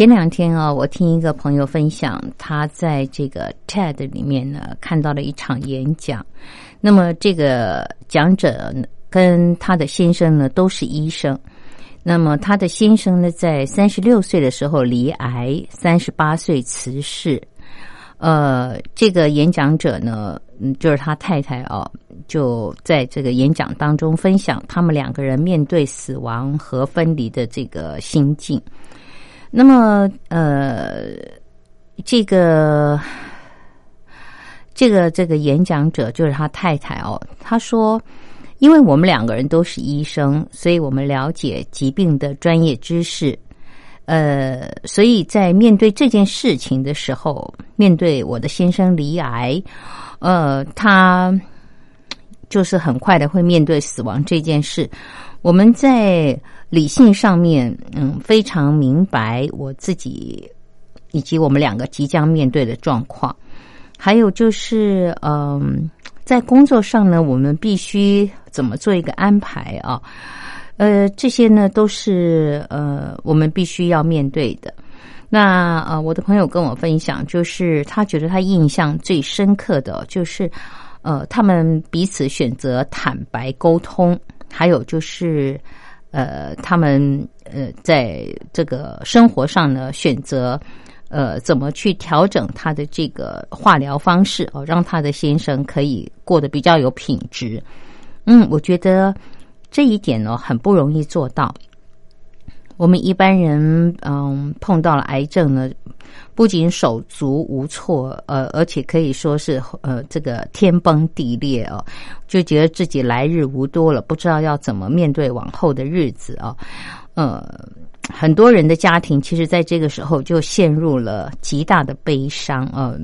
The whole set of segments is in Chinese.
前两天啊，我听一个朋友分享，他在这个 TED 里面呢看到了一场演讲。那么这个讲者跟他的先生呢都是医生。那么他的先生呢在三十六岁的时候罹癌，三十八岁辞世。呃，这个演讲者呢，嗯，就是他太太啊，就在这个演讲当中分享他们两个人面对死亡和分离的这个心境。那么，呃，这个，这个，这个演讲者就是他太太哦。他说：“因为我们两个人都是医生，所以我们了解疾病的专业知识。呃，所以在面对这件事情的时候，面对我的先生离癌，呃，他就是很快的会面对死亡这件事。我们在。”理性上面，嗯，非常明白我自己以及我们两个即将面对的状况。还有就是，嗯，在工作上呢，我们必须怎么做一个安排啊？呃，这些呢都是呃我们必须要面对的。那呃，我的朋友跟我分享，就是他觉得他印象最深刻的就是，呃，他们彼此选择坦白沟通，还有就是。呃，他们呃，在这个生活上呢，选择呃，怎么去调整他的这个化疗方式哦，让他的先生可以过得比较有品质。嗯，我觉得这一点呢，很不容易做到。我们一般人嗯，碰到了癌症呢。不仅手足无措，呃，而且可以说是呃，这个天崩地裂哦，就觉得自己来日无多了，不知道要怎么面对往后的日子啊。呃，很多人的家庭其实在这个时候就陷入了极大的悲伤啊，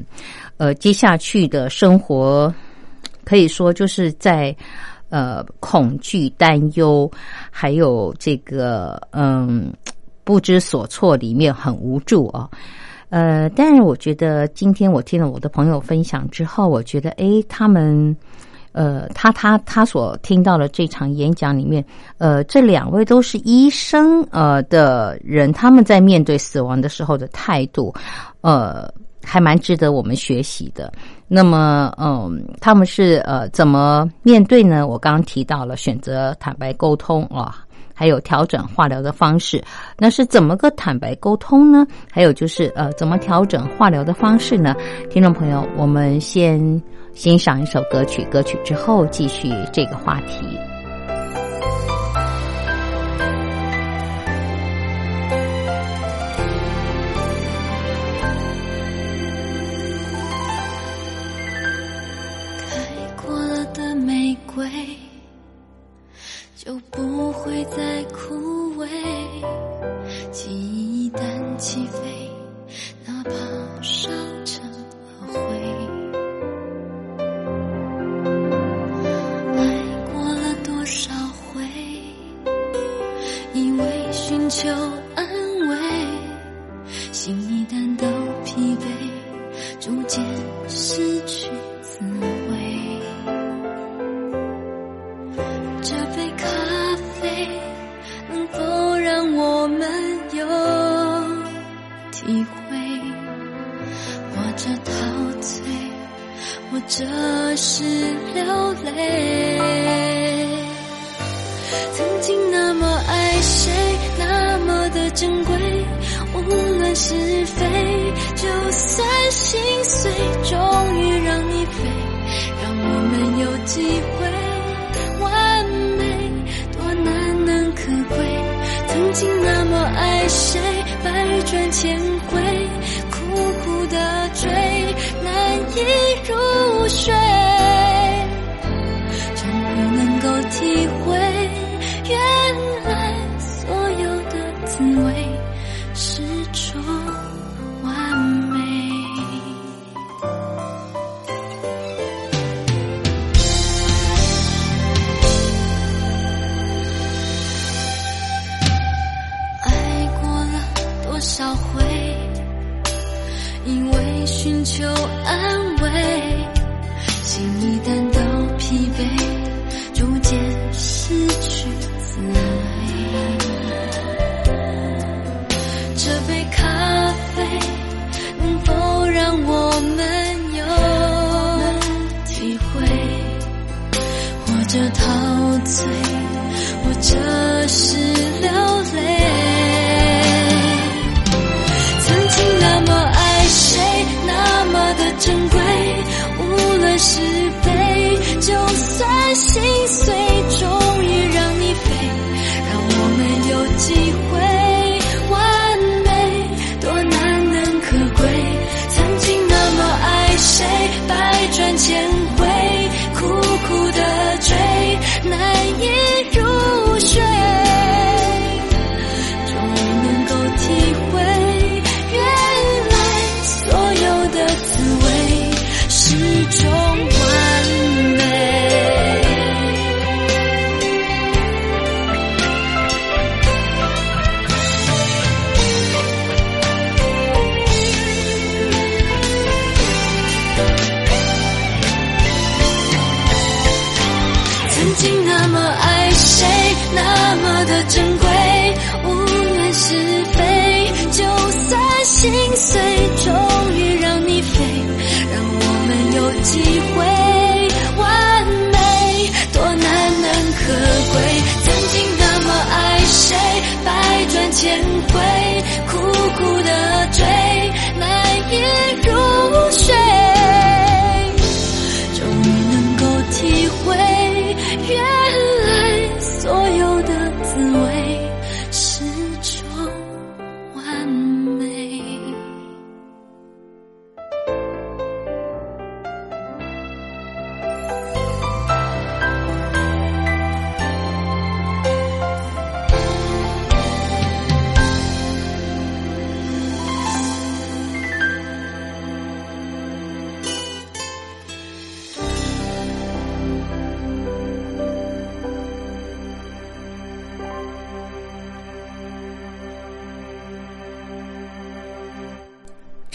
呃，接下去的生活可以说就是在呃恐惧、担忧，还有这个嗯不知所措里面很无助啊。呃，但是我觉得今天我听了我的朋友分享之后，我觉得，哎，他们，呃，他他他所听到的这场演讲里面，呃，这两位都是医生，呃的人，他们在面对死亡的时候的态度，呃，还蛮值得我们学习的。那么，嗯，他们是呃怎么面对呢？我刚刚提到了选择坦白沟通啊。还有调整化疗的方式，那是怎么个坦白沟通呢？还有就是呃，怎么调整化疗的方式呢？听众朋友，我们先欣赏一首歌曲，歌曲之后继续这个话题。就不会再枯萎，记忆一旦起飞，哪怕烧成了灰。爱过了多少回，以为寻求安慰，心一旦都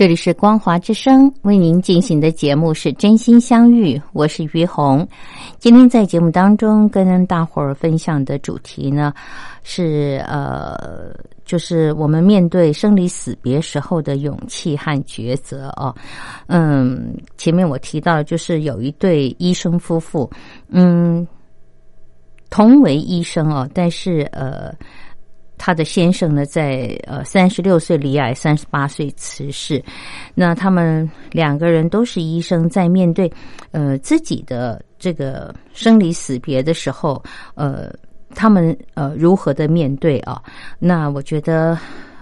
这里是光华之声为您进行的节目是真心相遇，我是于红。今天在节目当中跟大伙儿分享的主题呢是呃，就是我们面对生离死别时候的勇气和抉择哦。嗯，前面我提到就是有一对医生夫妇，嗯，同为医生哦，但是呃。他的先生呢，在呃三十六岁离癌，三十八岁辞世。那他们两个人都是医生，在面对呃自己的这个生离死别的时候，呃，他们呃如何的面对啊？那我觉得，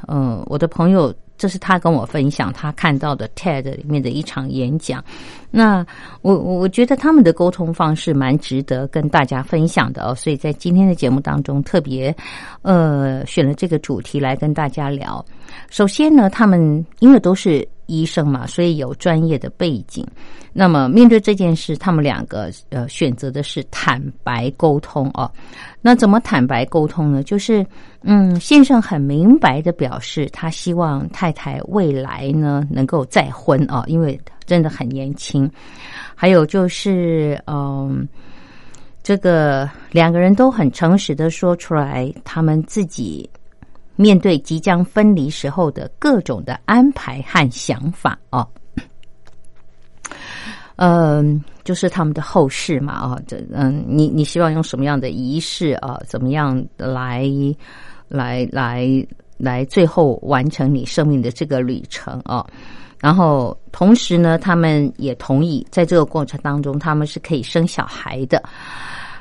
嗯、我的朋友。这是他跟我分享他看到的 TED 里面的一场演讲。那我我我觉得他们的沟通方式蛮值得跟大家分享的哦，所以在今天的节目当中特别呃选了这个主题来跟大家聊。首先呢，他们因为都是医生嘛，所以有专业的背景。那么面对这件事，他们两个呃选择的是坦白沟通哦。那怎么坦白沟通呢？就是嗯，先生很明白的表示，他希望太太未来呢能够再婚啊，因为真的很年轻。还有就是嗯，这个两个人都很诚实的说出来，他们自己面对即将分离时候的各种的安排和想法哦。嗯，就是他们的后事嘛啊，这嗯，你你希望用什么样的仪式啊？怎么样来来来来最后完成你生命的这个旅程啊？然后同时呢，他们也同意在这个过程当中，他们是可以生小孩的。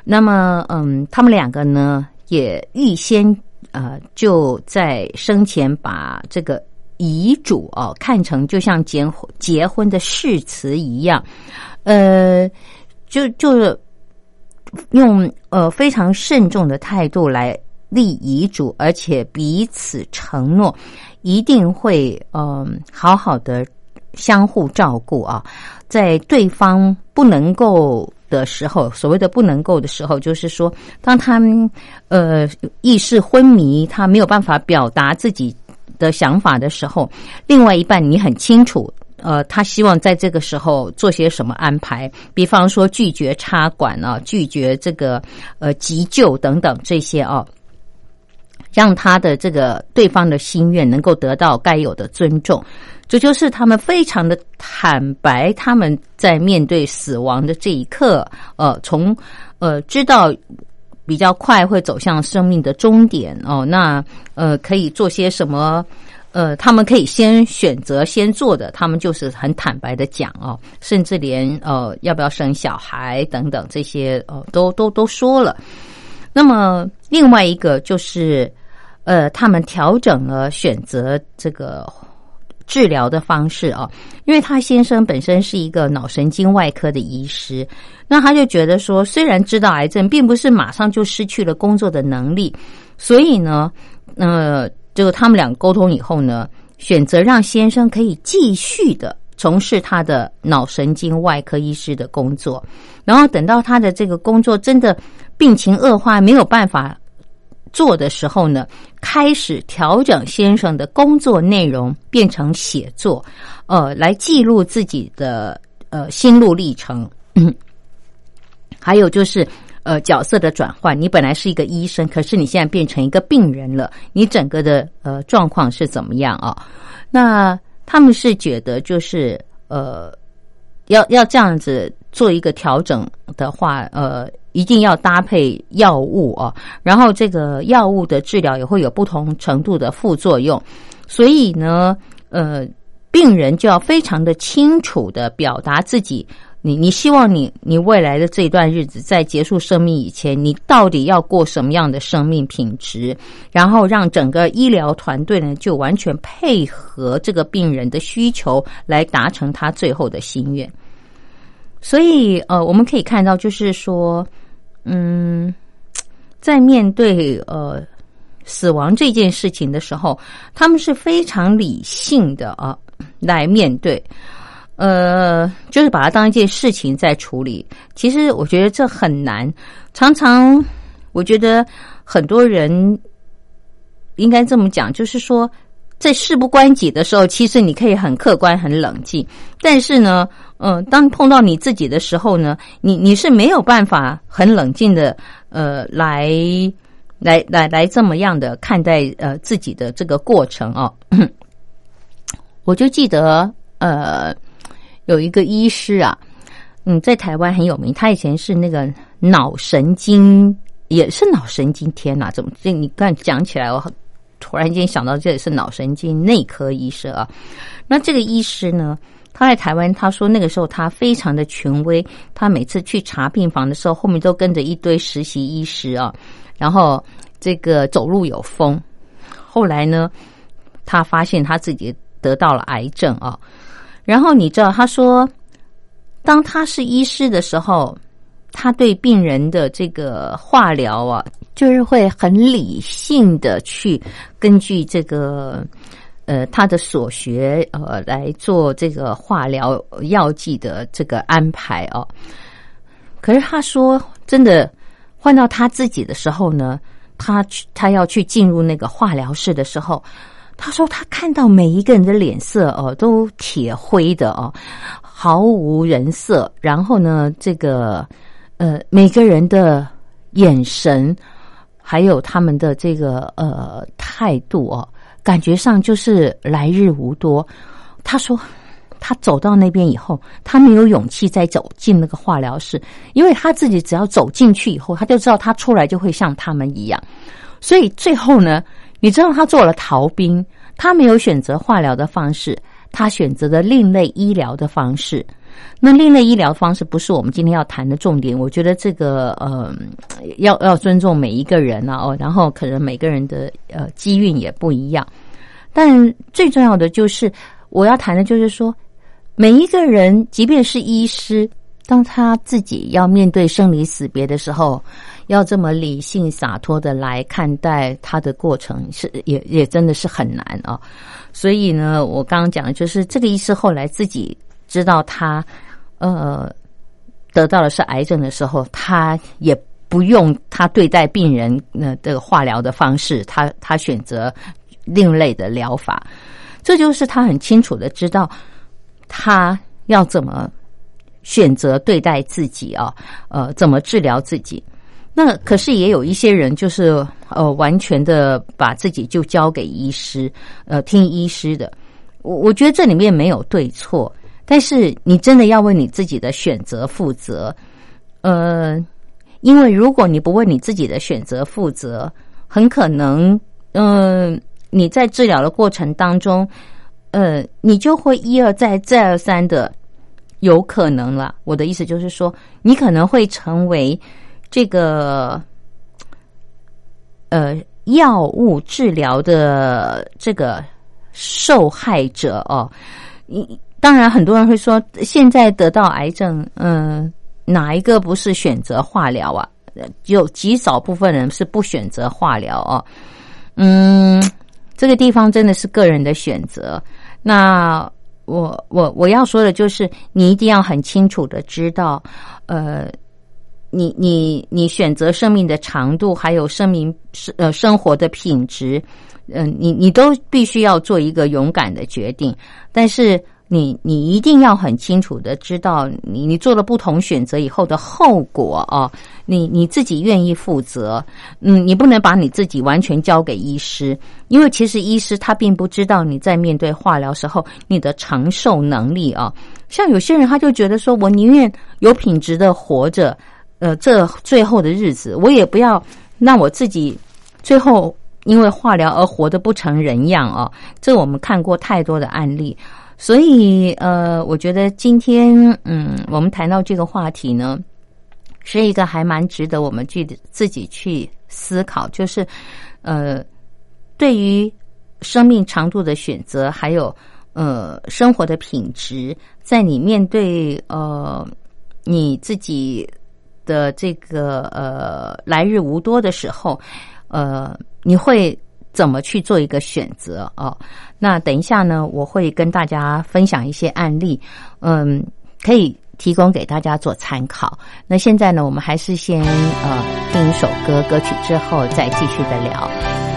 那么，嗯，他们两个呢，也预先呃就在生前把这个。遗嘱哦，看成就像结婚结婚的誓词一样，呃，就就是用呃非常慎重的态度来立遗嘱，而且彼此承诺一定会嗯好好的相互照顾啊，在对方不能够的时候，所谓的不能够的时候，就是说当他们呃意识昏迷，他没有办法表达自己。的想法的时候，另外一半你很清楚，呃，他希望在这个时候做些什么安排，比方说拒绝插管啊，拒绝这个呃急救等等这些啊，让他的这个对方的心愿能够得到该有的尊重，这就是他们非常的坦白，他们在面对死亡的这一刻，呃，从呃知道。比较快会走向生命的终点哦，那呃可以做些什么？呃，他们可以先选择先做的，他们就是很坦白的讲哦，甚至连呃要不要生小孩等等这些哦都都都说了。那么另外一个就是呃，他们调整了选择这个。治疗的方式啊，因为他先生本身是一个脑神经外科的医师，那他就觉得说，虽然知道癌症，并不是马上就失去了工作的能力，所以呢，呃，就他们俩沟通以后呢，选择让先生可以继续的从事他的脑神经外科医师的工作，然后等到他的这个工作真的病情恶化，没有办法。做的时候呢，开始调整先生的工作内容，变成写作，呃，来记录自己的呃心路历程。还有就是呃角色的转换，你本来是一个医生，可是你现在变成一个病人了，你整个的呃状况是怎么样啊？那他们是觉得就是呃要要这样子做一个调整的话，呃。一定要搭配药物啊，然后这个药物的治疗也会有不同程度的副作用，所以呢，呃，病人就要非常的清楚的表达自己，你你希望你你未来的这段日子在结束生命以前，你到底要过什么样的生命品质，然后让整个医疗团队呢就完全配合这个病人的需求来达成他最后的心愿。所以，呃，我们可以看到，就是说，嗯，在面对呃死亡这件事情的时候，他们是非常理性的啊来面对，呃，就是把它当一件事情在处理。其实我觉得这很难，常常我觉得很多人应该这么讲，就是说。在事不关己的时候，其实你可以很客观、很冷静。但是呢，嗯，当碰到你自己的时候呢，你你是没有办法很冷静的，呃，来来来来这么样的看待呃自己的这个过程哦。我就记得呃，有一个医师啊，嗯，在台湾很有名，他以前是那个脑神经，也是脑神经。天哪，怎么这你刚讲起来我。突然间想到，这里是脑神经内科医生啊。那这个医师呢，他在台湾，他说那个时候他非常的权威，他每次去查病房的时候，后面都跟着一堆实习医师啊。然后这个走路有风。后来呢，他发现他自己得到了癌症啊。然后你知道，他说，当他是医师的时候。他对病人的这个化疗啊，就是会很理性的去根据这个呃他的所学呃来做这个化疗药剂的这个安排哦。可是他说，真的换到他自己的时候呢，他去他要去进入那个化疗室的时候，他说他看到每一个人的脸色哦都铁灰的哦，毫无人色。然后呢，这个。呃，每个人的眼神，还有他们的这个呃态度哦，感觉上就是来日无多。他说，他走到那边以后，他没有勇气再走进那个化疗室，因为他自己只要走进去以后，他就知道他出来就会像他们一样。所以最后呢，你知道他做了逃兵，他没有选择化疗的方式，他选择了另类医疗的方式。那另类医疗方式不是我们今天要谈的重点。我觉得这个呃，要要尊重每一个人啊，哦，然后可能每个人的呃机运也不一样。但最重要的就是我要谈的就是说，每一个人，即便是医师，当他自己要面对生离死别的时候，要这么理性洒脱的来看待他的过程，是也也真的是很难啊。所以呢，我刚刚讲的就是这个医师后来自己知道他呃得到的是癌症的时候，他也不用他对待病人那这个化疗的方式，他他选择。另类的疗法，这就是他很清楚的知道他要怎么选择对待自己啊，呃，怎么治疗自己。那可是也有一些人就是呃，完全的把自己就交给医师，呃，听医师的。我我觉得这里面没有对错，但是你真的要为你自己的选择负责。呃，因为如果你不为你自己的选择负责，很可能嗯。你在治疗的过程当中，呃，你就会一而再、再而三的有可能了。我的意思就是说，你可能会成为这个呃药物治疗的这个受害者哦。你当然很多人会说，现在得到癌症，嗯，哪一个不是选择化疗啊？有极少部分人是不选择化疗哦，嗯。这个地方真的是个人的选择。那我我我要说的就是，你一定要很清楚的知道，呃，你你你选择生命的长度，还有生命生呃生活的品质，嗯，你你都必须要做一个勇敢的决定，但是。你你一定要很清楚的知道，你你做了不同选择以后的后果啊，你你自己愿意负责，嗯，你不能把你自己完全交给医师，因为其实医师他并不知道你在面对化疗时候你的承受能力啊。像有些人他就觉得说，我宁愿有品质的活着，呃，这最后的日子，我也不要让我自己最后因为化疗而活得不成人样啊。这我们看过太多的案例。所以，呃，我觉得今天，嗯，我们谈到这个话题呢，是一个还蛮值得我们去自己去思考，就是，呃，对于生命长度的选择，还有呃生活的品质，在你面对呃你自己的这个呃来日无多的时候，呃，你会。怎么去做一个选择哦？那等一下呢，我会跟大家分享一些案例，嗯，可以提供给大家做参考。那现在呢，我们还是先呃听一首歌，歌曲之后再继续的聊。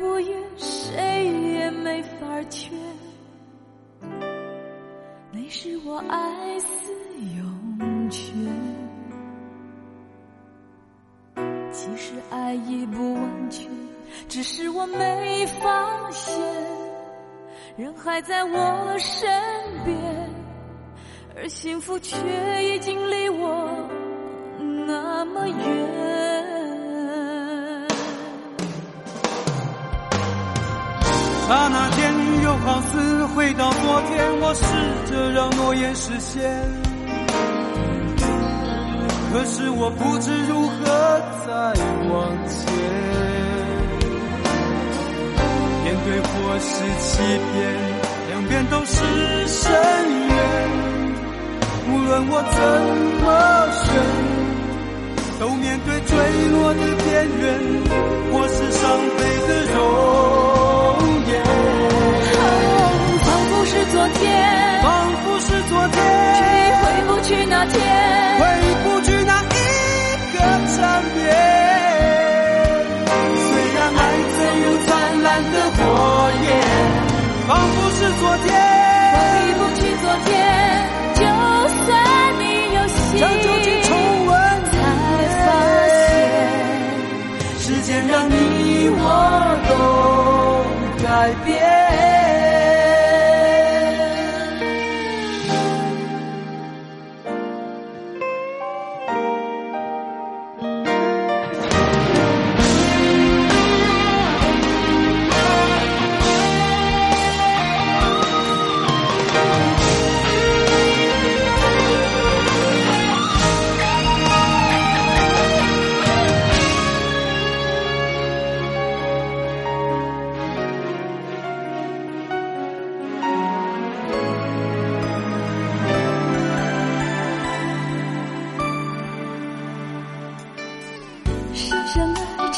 无言谁也没法劝那是我爱死永泉其实爱已不完全只是我没发现人还在我身边而幸福却已经离我那么远。刹那间，又好似回到昨天，我试着让诺言实现，可是我不知如何再往前。面对或是欺骗。两边都是深渊，无论我怎么选，都面对坠落的边缘，或是伤悲的容仿佛是昨天，却回不去那天，回不去那一个缠绵。虽然爱曾如灿烂的火焰，仿佛是昨天，回不去昨天。就算你有心，要重重温，才发现，时间让你我都。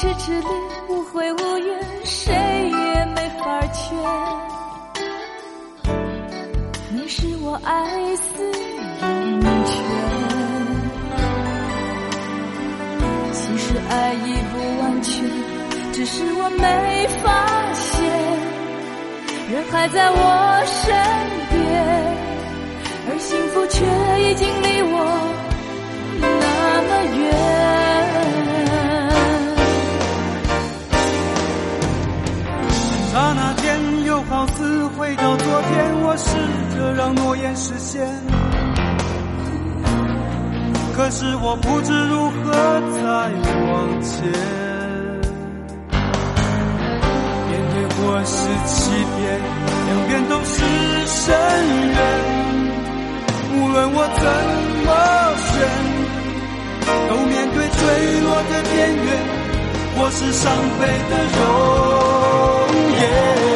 深爱，痴痴恋，无悔无怨，谁也没法劝。你是我爱死永远。其实爱已不完全，只是我没发现，人还在我身边，而幸福却已经离我那么远。就，好似回到昨天，我试着让诺言实现，可是我不知如何再往前。面对或是欺骗，两边都是深渊。无论我怎么选，都面对坠落的边缘。或是伤悲的容颜。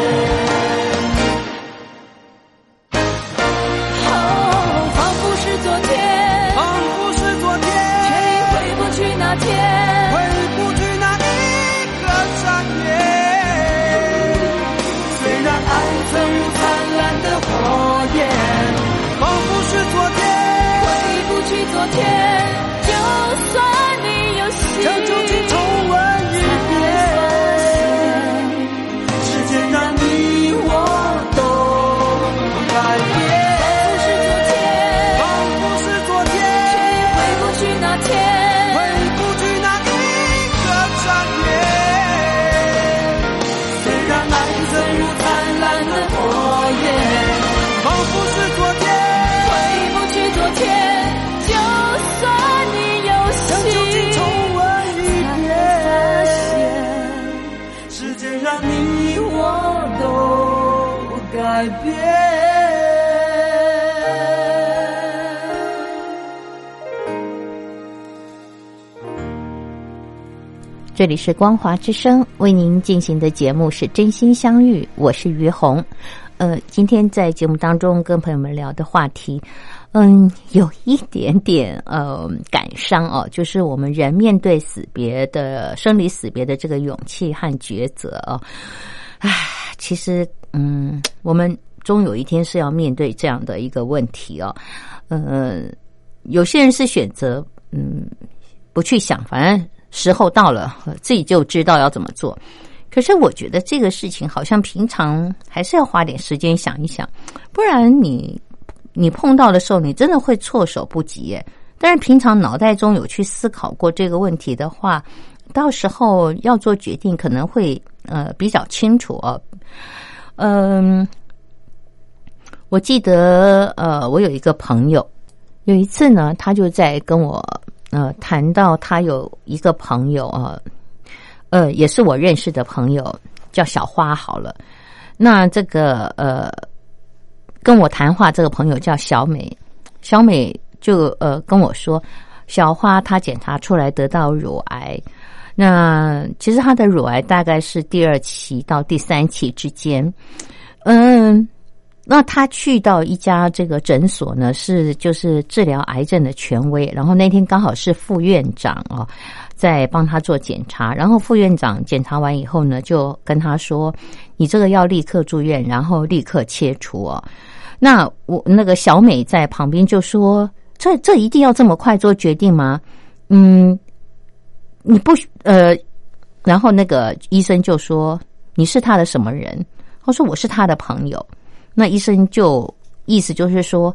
这里是光华之声为您进行的节目是真心相遇，我是于红。呃，今天在节目当中跟朋友们聊的话题，嗯，有一点点呃感伤哦，就是我们人面对死别的生离死别的这个勇气和抉择哦。唉，其实嗯，我们终有一天是要面对这样的一个问题哦。呃，有些人是选择嗯不去想，反正时候到了，自己就知道要怎么做。可是我觉得这个事情好像平常还是要花点时间想一想，不然你你碰到的时候，你真的会措手不及。但是平常脑袋中有去思考过这个问题的话，到时候要做决定可能会呃比较清楚哦。嗯，我记得呃，我有一个朋友，有一次呢，他就在跟我呃谈到他有一个朋友啊，呃，也是我认识的朋友，叫小花好了。那这个呃，跟我谈话这个朋友叫小美，小美就呃跟我说，小花她检查出来得到乳癌，那其实她的乳癌大概是第二期到第三期之间，嗯。那他去到一家这个诊所呢，是就是治疗癌症的权威。然后那天刚好是副院长哦，在帮他做检查。然后副院长检查完以后呢，就跟他说：“你这个要立刻住院，然后立刻切除哦。”那我那个小美在旁边就说：“这这一定要这么快做决定吗？”嗯，你不呃，然后那个医生就说：“你是他的什么人？”他说我是他的朋友。那医生就意思就是说，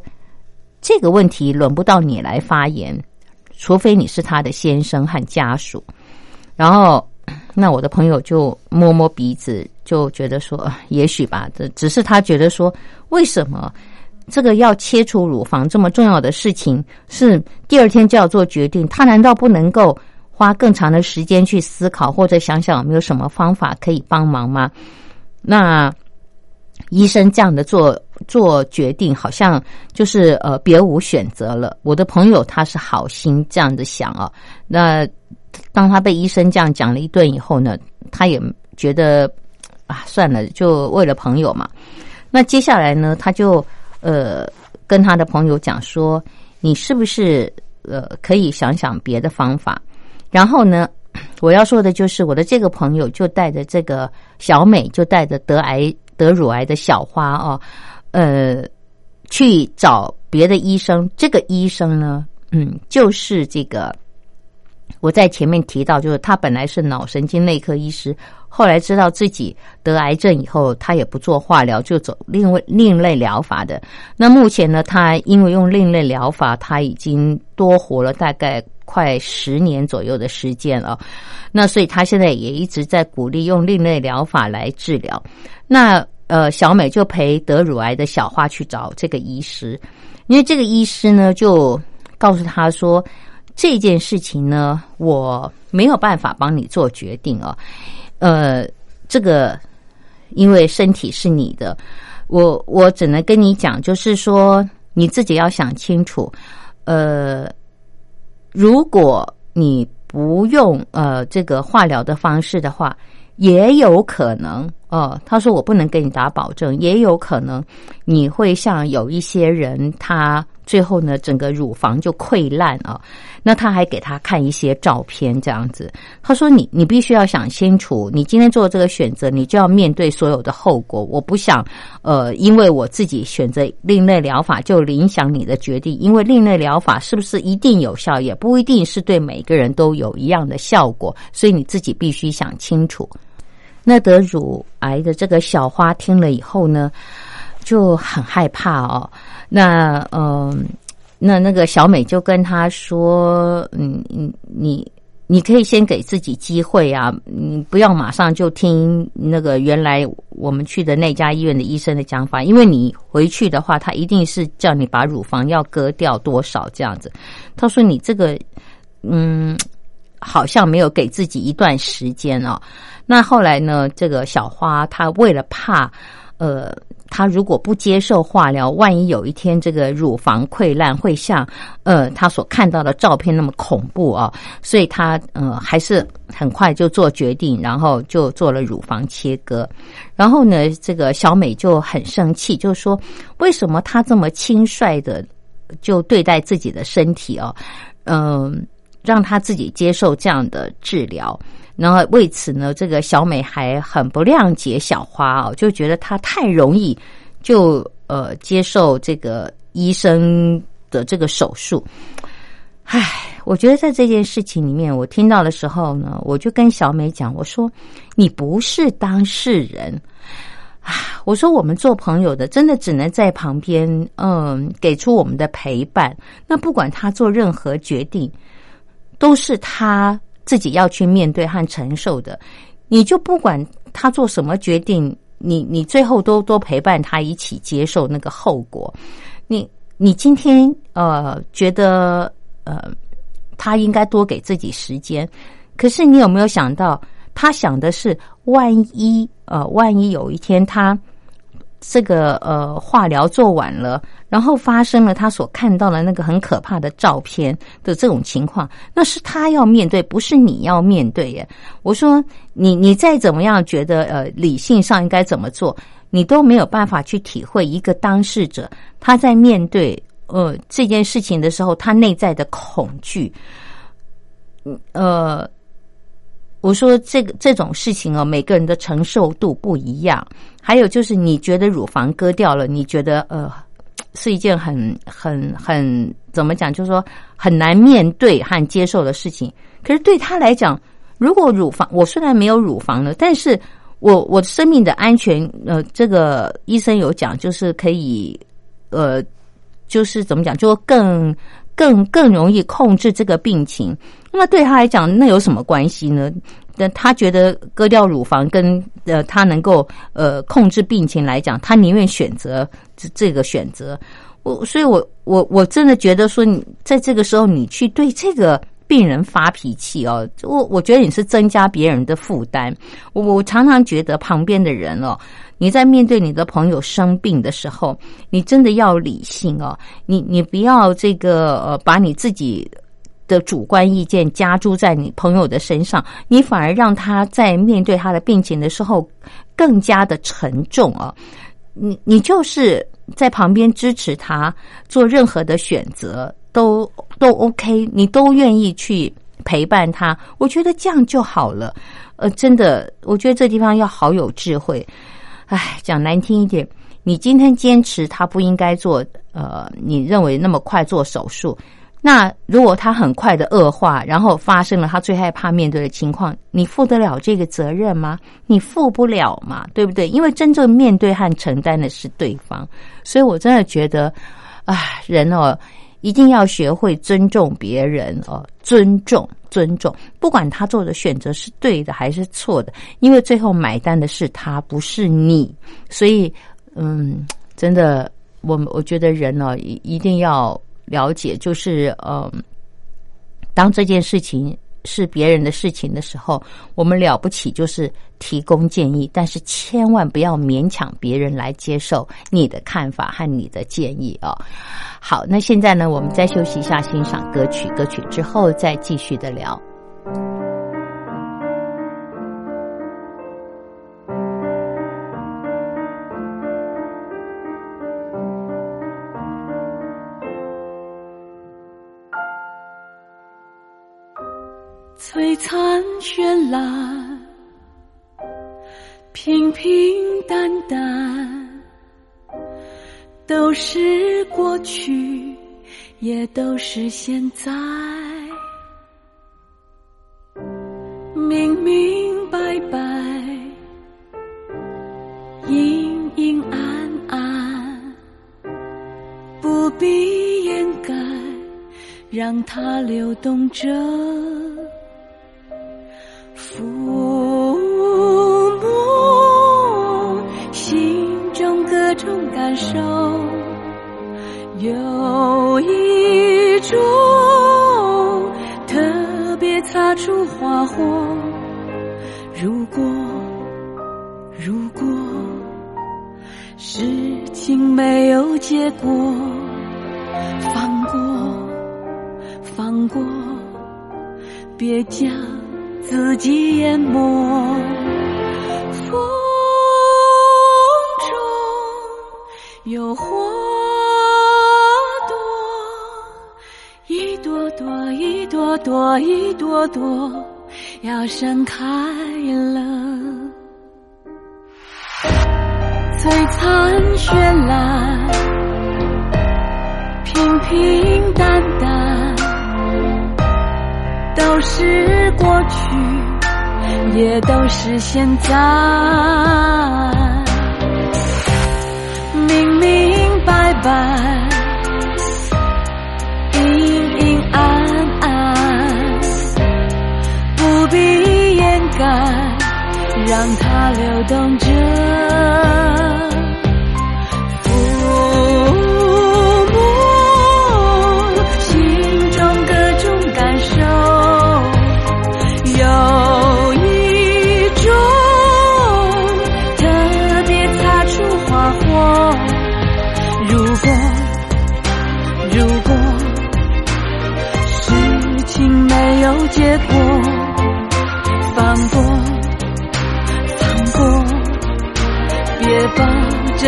这个问题轮不到你来发言，除非你是他的先生和家属。然后，那我的朋友就摸摸鼻子，就觉得说，也许吧，这只是他觉得说，为什么这个要切除乳房这么重要的事情，是第二天就要做决定？他难道不能够花更长的时间去思考，或者想想有没有什么方法可以帮忙吗？那？医生这样的做做决定，好像就是呃别无选择了。我的朋友他是好心这样子想啊，那当他被医生这样讲了一顿以后呢，他也觉得啊算了，就为了朋友嘛。那接下来呢，他就呃跟他的朋友讲说，你是不是呃可以想想别的方法？然后呢，我要说的就是我的这个朋友就带着这个小美，就带着得癌。得乳癌的小花哦，呃，去找别的医生。这个医生呢，嗯，就是这个我在前面提到，就是他本来是脑神经内科医师，后来知道自己得癌症以后，他也不做化疗，就走另外另类疗法的。那目前呢，他因为用另类疗法，他已经多活了大概快十年左右的时间了。那所以他现在也一直在鼓励用另类疗法来治疗。那呃，小美就陪得乳癌的小花去找这个医师，因为这个医师呢就告诉他说，这件事情呢我没有办法帮你做决定哦，呃，这个因为身体是你的，我我只能跟你讲，就是说你自己要想清楚，呃，如果你不用呃这个化疗的方式的话。也有可能，哦，他说我不能给你打保证，也有可能你会像有一些人，他最后呢，整个乳房就溃烂啊。那他还给他看一些照片，这样子。他说你你必须要想清楚，你今天做这个选择，你就要面对所有的后果。我不想，呃，因为我自己选择另类疗法就影响你的决定，因为另类疗法是不是一定有效，也不一定是对每个人都有一样的效果，所以你自己必须想清楚。那得乳癌的这个小花听了以后呢，就很害怕哦。那嗯，那那个小美就跟他说：“嗯嗯，你你可以先给自己机会啊，你不要马上就听那个原来我们去的那家医院的医生的讲法，因为你回去的话，他一定是叫你把乳房要割掉多少这样子。”他说：“你这个嗯，好像没有给自己一段时间哦。”那后来呢？这个小花她为了怕，呃，她如果不接受化疗，万一有一天这个乳房溃烂，会像呃她所看到的照片那么恐怖啊，所以她呃还是很快就做决定，然后就做了乳房切割。然后呢，这个小美就很生气，就说为什么她这么轻率的就对待自己的身体哦，嗯，让她自己接受这样的治疗。然后为此呢，这个小美还很不谅解小花哦，就觉得她太容易就呃接受这个医生的这个手术。唉，我觉得在这件事情里面，我听到的时候呢，我就跟小美讲，我说你不是当事人啊，我说我们做朋友的，真的只能在旁边，嗯，给出我们的陪伴。那不管他做任何决定，都是他。自己要去面对和承受的，你就不管他做什么决定，你你最后都都陪伴他一起接受那个后果。你你今天呃觉得呃他应该多给自己时间，可是你有没有想到，他想的是万一呃万一有一天他。这个呃化疗做完了，然后发生了他所看到的那个很可怕的照片的这种情况，那是他要面对，不是你要面对耶。我说你你再怎么样觉得呃理性上应该怎么做，你都没有办法去体会一个当事者他在面对呃这件事情的时候，他内在的恐惧，呃。我说这个这种事情哦，每个人的承受度不一样。还有就是，你觉得乳房割掉了，你觉得呃是一件很很很怎么讲，就是说很难面对和接受的事情。可是对他来讲，如果乳房我虽然没有乳房了，但是我我生命的安全，呃，这个医生有讲，就是可以，呃，就是怎么讲，就更更更容易控制这个病情。那对他来讲，那有什么关系呢？那他觉得割掉乳房跟呃他能够呃控制病情来讲，他宁愿选择这这个选择。我所以，我我我真的觉得说，你在这个时候你去对这个。病人发脾气哦，我我觉得你是增加别人的负担。我我常常觉得旁边的人哦，你在面对你的朋友生病的时候，你真的要理性哦。你你不要这个呃，把你自己的主观意见加注在你朋友的身上，你反而让他在面对他的病情的时候更加的沉重啊。你你就是在旁边支持他做任何的选择。都都 OK，你都愿意去陪伴他，我觉得这样就好了。呃，真的，我觉得这地方要好有智慧。唉，讲难听一点，你今天坚持他不应该做，呃，你认为那么快做手术，那如果他很快的恶化，然后发生了他最害怕面对的情况，你负得了这个责任吗？你负不了嘛，对不对？因为真正面对和承担的是对方，所以我真的觉得，啊，人哦。一定要学会尊重别人哦，尊重尊重，不管他做的选择是对的还是错的，因为最后买单的是他，不是你。所以，嗯，真的，我我觉得人呢，一一定要了解，就是嗯，当这件事情。是别人的事情的时候，我们了不起就是提供建议，但是千万不要勉强别人来接受你的看法和你的建议哦。好，那现在呢，我们再休息一下，欣赏歌曲，歌曲之后再继续的聊。璀璨绚烂，平平淡淡，都是过去，也都是现在。明明白白，阴阴暗暗，不必掩盖，让它流动着。让它流动着。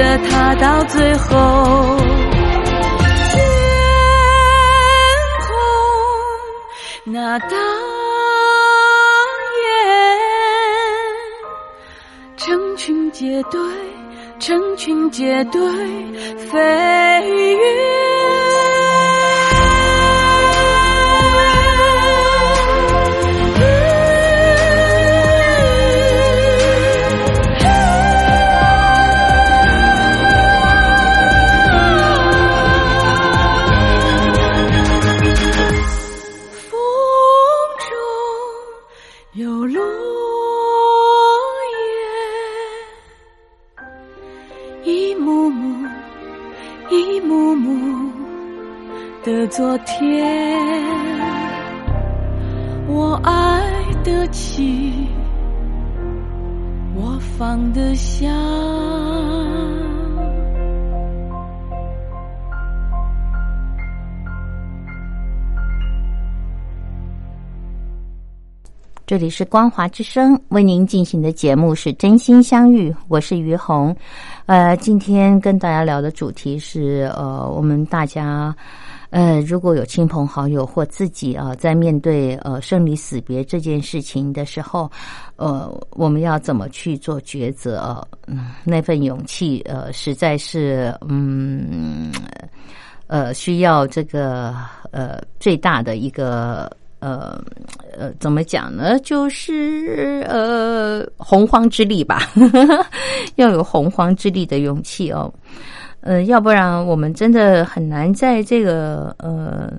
了他到最后。天空那大雁，成群结队，成群结队飞越。昨天，我爱得起，我放得下。这里是光华之声为您进行的节目是真心相遇，我是于红。呃，今天跟大家聊的主题是呃，我们大家呃，如果有亲朋好友或自己啊，在面对呃生离死别这件事情的时候，呃，我们要怎么去做抉择？嗯，那份勇气呃，实在是嗯呃，需要这个呃最大的一个。呃呃，怎么讲呢？就是呃，洪荒之力吧，要有洪荒之力的勇气哦。呃，要不然我们真的很难在这个呃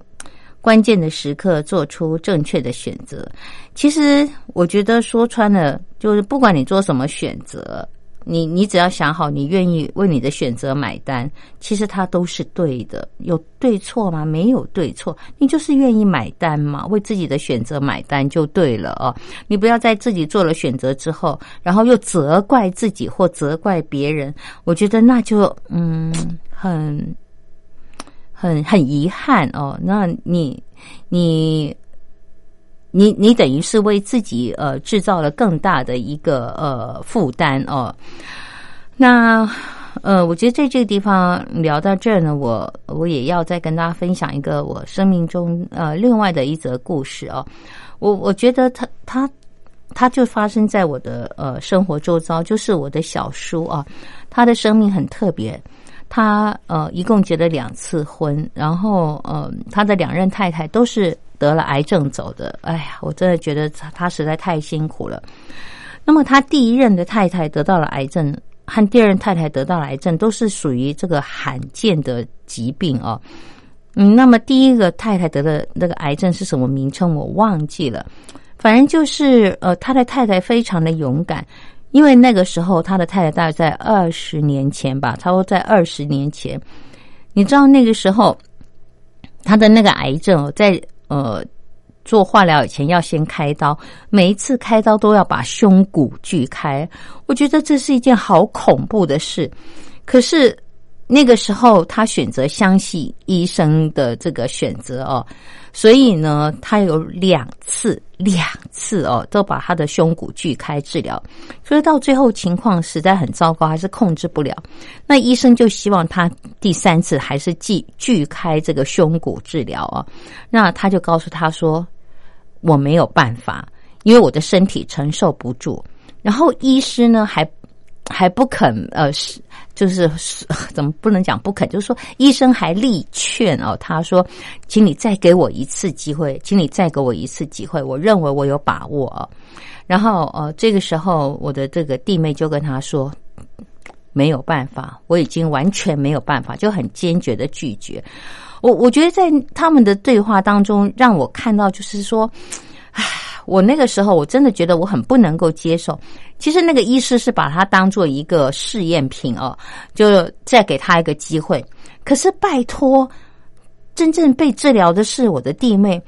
关键的时刻做出正确的选择。其实我觉得说穿了，就是不管你做什么选择。你你只要想好，你愿意为你的选择买单，其实它都是对的。有对错吗？没有对错，你就是愿意买单嘛，为自己的选择买单就对了哦。你不要在自己做了选择之后，然后又责怪自己或责怪别人，我觉得那就嗯很很很遗憾哦。那你你。你你等于是为自己呃制造了更大的一个呃负担哦。那呃，我觉得在这个地方聊到这儿呢，我我也要再跟大家分享一个我生命中呃另外的一则故事哦。我我觉得他他他就发生在我的呃生活周遭，就是我的小叔啊，他的生命很特别。他呃一共结了两次婚，然后呃他的两任太太都是。得了癌症走的，哎呀，我真的觉得他他实在太辛苦了。那么他第一任的太太得到了癌症，和第二任太太得到了癌症，都是属于这个罕见的疾病哦。嗯，那么第一个太太得的那个癌症是什么名称？我忘记了。反正就是呃，他的太太非常的勇敢，因为那个时候他的太太大概在二十年前吧，差不多在二十年前，你知道那个时候他的那个癌症在。呃，做化疗以前要先开刀，每一次开刀都要把胸骨锯开。我觉得这是一件好恐怖的事。可是那个时候，他选择相信医生的这个选择哦。所以呢，他有两次，两次哦，都把他的胸骨锯开治疗。所以到最后情况实在很糟糕，还是控制不了。那医生就希望他第三次还是锯锯开这个胸骨治疗啊。那他就告诉他说：“我没有办法，因为我的身体承受不住。”然后医师呢还还不肯呃是。就是 怎么不能讲不肯，就是说医生还力劝哦，他说：“请你再给我一次机会，请你再给我一次机会，我认为我有把握。”哦。然后呃，这个时候我的这个弟妹就跟他说：“没有办法，我已经完全没有办法，就很坚决的拒绝。”我我觉得在他们的对话当中，让我看到就是说，唉。我那个时候，我真的觉得我很不能够接受。其实那个医师是把他当做一个试验品哦，就再给他一个机会。可是拜托，真正被治疗的是我的弟妹。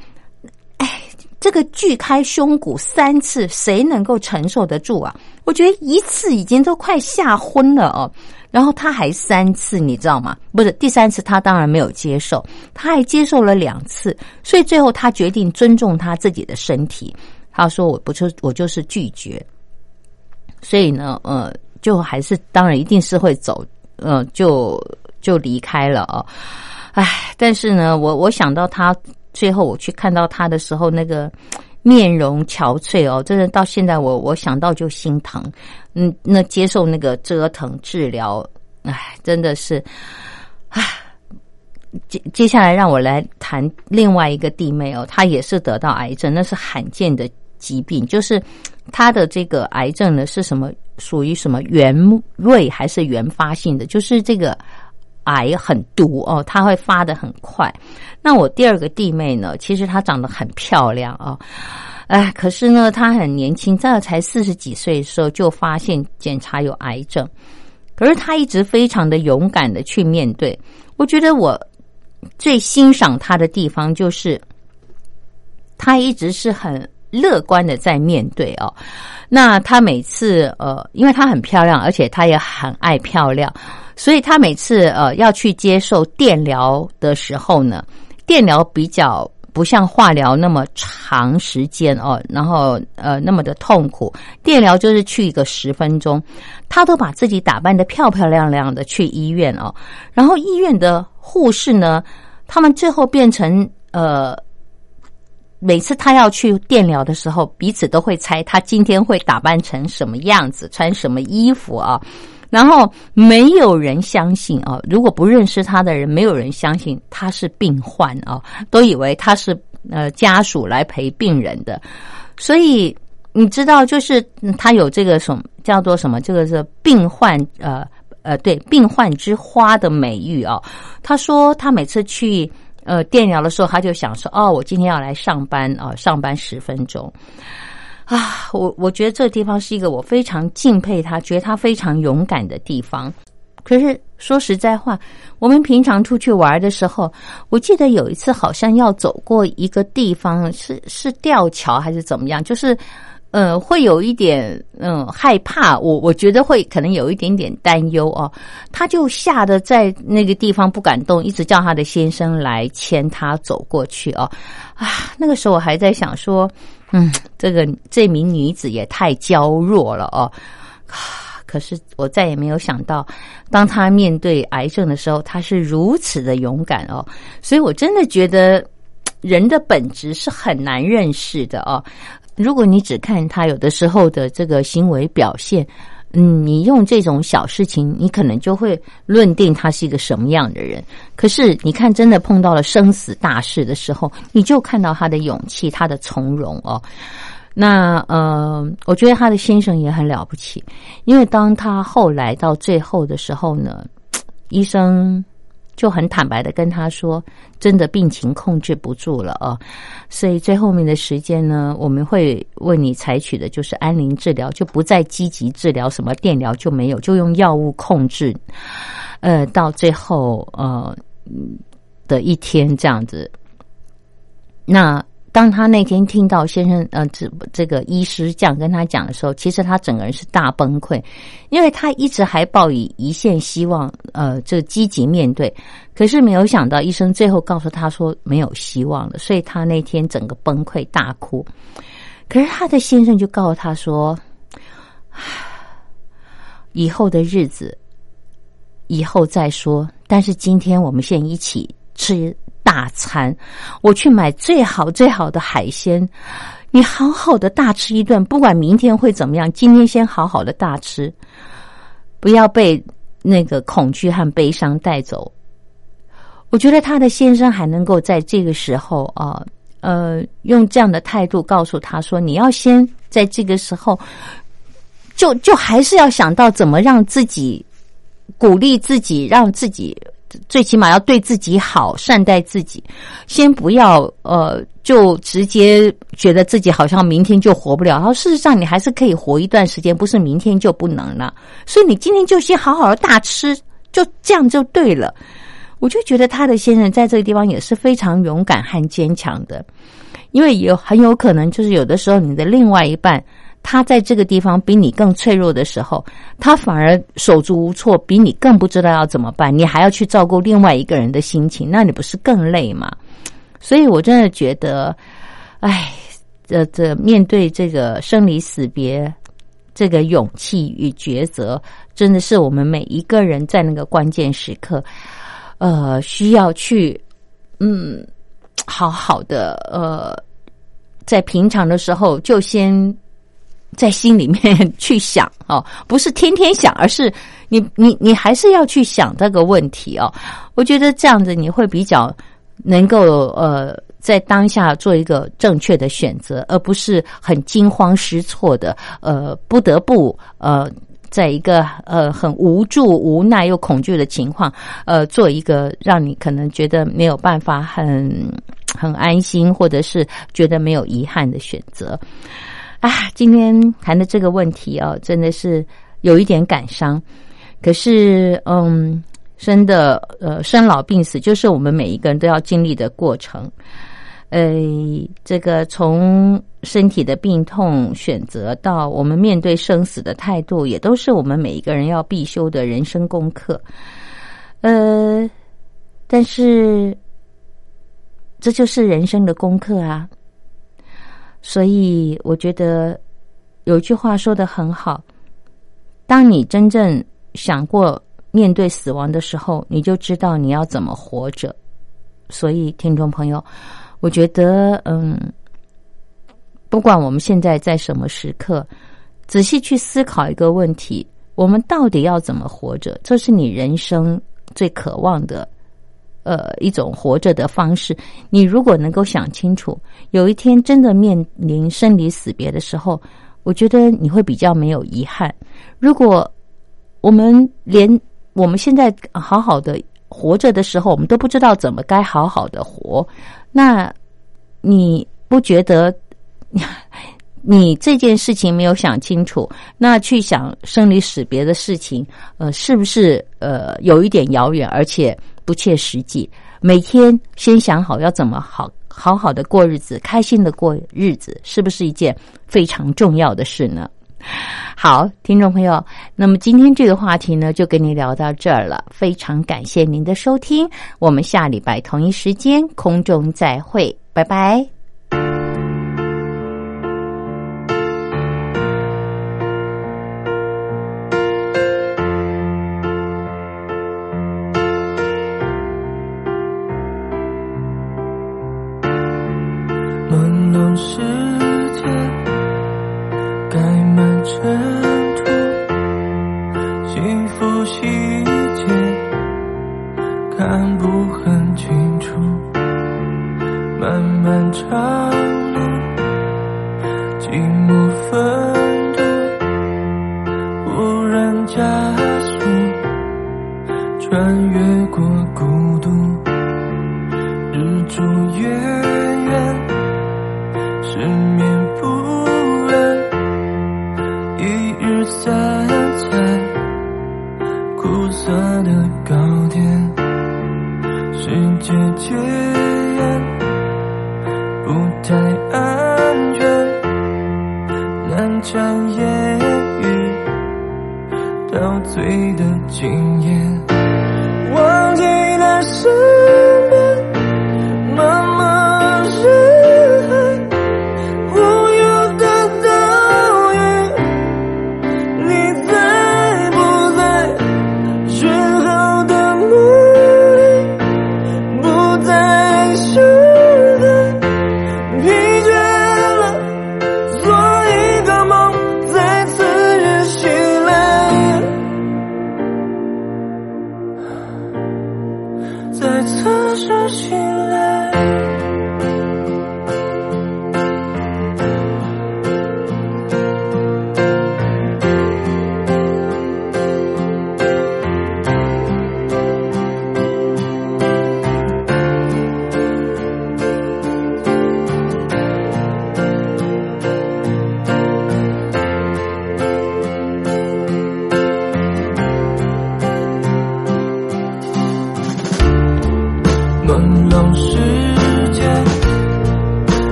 哎，这个锯开胸骨三次，谁能够承受得住啊？我觉得一次已经都快吓昏了哦。然后他还三次，你知道吗？不是第三次，他当然没有接受，他还接受了两次，所以最后他决定尊重他自己的身体。他说：“我不就我就是拒绝。”所以呢，呃，就还是当然一定是会走，呃，就就离开了啊。唉，但是呢，我我想到他最后我去看到他的时候，那个。面容憔悴哦，真的到现在我我想到就心疼。嗯，那接受那个折腾治疗，唉，真的是，唉。接接下来让我来谈另外一个弟妹哦，她也是得到癌症，那是罕见的疾病，就是她的这个癌症呢是什么？属于什么原位还是原发性的？就是这个。癌很毒哦，它会发的很快。那我第二个弟妹呢？其实她长得很漂亮啊，哎，可是呢，她很年轻，这才四十几岁的时候就发现检查有癌症。可是她一直非常的勇敢的去面对。我觉得我最欣赏她的地方就是，她一直是很乐观的在面对哦。那她每次呃，因为她很漂亮，而且她也很爱漂亮，所以他每次呃要去接受电疗的时候呢，电疗比较。不像化疗那么长时间哦，然后呃那么的痛苦。电疗就是去一个十分钟，他都把自己打扮的漂漂亮亮的去医院哦。然后医院的护士呢，他们最后变成呃，每次他要去电疗的时候，彼此都会猜他今天会打扮成什么样子，穿什么衣服啊。然后没有人相信啊！如果不认识他的人，没有人相信他是病患啊，都以为他是呃家属来陪病人的。所以你知道，就是他有这个什么叫做什么？这个是病患呃呃对病患之花的美誉啊。他说他每次去呃电疗的时候，他就想说哦，我今天要来上班啊，上班十分钟。啊，我我觉得这个地方是一个我非常敬佩他，觉得他非常勇敢的地方。可是说实在话，我们平常出去玩的时候，我记得有一次好像要走过一个地方，是是吊桥还是怎么样？就是。呃，会有一点嗯害怕，我我觉得会可能有一点点担忧哦。他就吓得在那个地方不敢动，一直叫他的先生来牵他走过去哦。啊，那个时候我还在想说，嗯，这个这名女子也太娇弱了哦。可是我再也没有想到，当她面对癌症的时候，她是如此的勇敢哦。所以我真的觉得人的本质是很难认识的哦。如果你只看她有的时候的这个行为表现，嗯，你用这种小事情，你可能就会论定他是一个什么样的人。可是你看，真的碰到了生死大事的时候，你就看到他的勇气，他的从容哦。那呃，我觉得他的先生也很了不起，因为当他后来到最后的时候呢，医生。就很坦白的跟他说，真的病情控制不住了啊，所以最后面的时间呢，我们会为你采取的就是安宁治疗，就不再积极治疗，什么电疗就没有，就用药物控制，呃，到最后呃的一天这样子，那。当他那天听到先生呃这这个医师这样跟他讲的时候，其实他整个人是大崩溃，因为他一直还抱以一线希望，呃，就积极面对，可是没有想到医生最后告诉他说没有希望了，所以他那天整个崩溃大哭。可是他的先生就告诉他说，以后的日子以后再说，但是今天我们先一起吃。大餐，我去买最好最好的海鲜，你好好的大吃一顿，不管明天会怎么样，今天先好好的大吃，不要被那个恐惧和悲伤带走。我觉得他的先生还能够在这个时候啊，呃，用这样的态度告诉他说：“你要先在这个时候，就就还是要想到怎么让自己鼓励自己，让自己。”最起码要对自己好，善待自己。先不要呃，就直接觉得自己好像明天就活不了。然后事实上，你还是可以活一段时间，不是明天就不能了。所以你今天就先好好的大吃，就这样就对了。我就觉得他的先生在这个地方也是非常勇敢和坚强的，因为有很有可能就是有的时候你的另外一半。他在这个地方比你更脆弱的时候，他反而手足无措，比你更不知道要怎么办。你还要去照顾另外一个人的心情，那你不是更累吗？所以我真的觉得，哎，这这面对这个生离死别，这个勇气与抉择，真的是我们每一个人在那个关键时刻，呃，需要去嗯，好好的呃，在平常的时候就先。在心里面去想哦，不是天天想，而是你你你还是要去想这个问题哦。我觉得这样子你会比较能够呃，在当下做一个正确的选择，而不是很惊慌失措的呃，不得不呃，在一个呃很无助、无奈又恐惧的情况呃，做一个让你可能觉得没有办法很很安心，或者是觉得没有遗憾的选择。啊，今天谈的这个问题哦，真的是有一点感伤。可是，嗯，生的呃生老病死，就是我们每一个人都要经历的过程。呃，这个从身体的病痛选择到我们面对生死的态度，也都是我们每一个人要必修的人生功课。呃，但是这就是人生的功课啊。所以我觉得有句话说的很好：，当你真正想过面对死亡的时候，你就知道你要怎么活着。所以，听众朋友。我觉得，嗯，不管我们现在在什么时刻，仔细去思考一个问题：我们到底要怎么活着？这是你人生最渴望的，呃，一种活着的方式。你如果能够想清楚，有一天真的面临生离死别的时候，我觉得你会比较没有遗憾。如果我们连我们现在好好的活着的时候，我们都不知道怎么该好好的活。那，你不觉得 你这件事情没有想清楚？那去想生离死别的事情，呃，是不是呃有一点遥远，而且不切实际？每天先想好要怎么好好好的过日子，开心的过日子，是不是一件非常重要的事呢？好，听众朋友，那么今天这个话题呢，就跟您聊到这儿了。非常感谢您的收听，我们下礼拜同一时间空中再会，拜拜。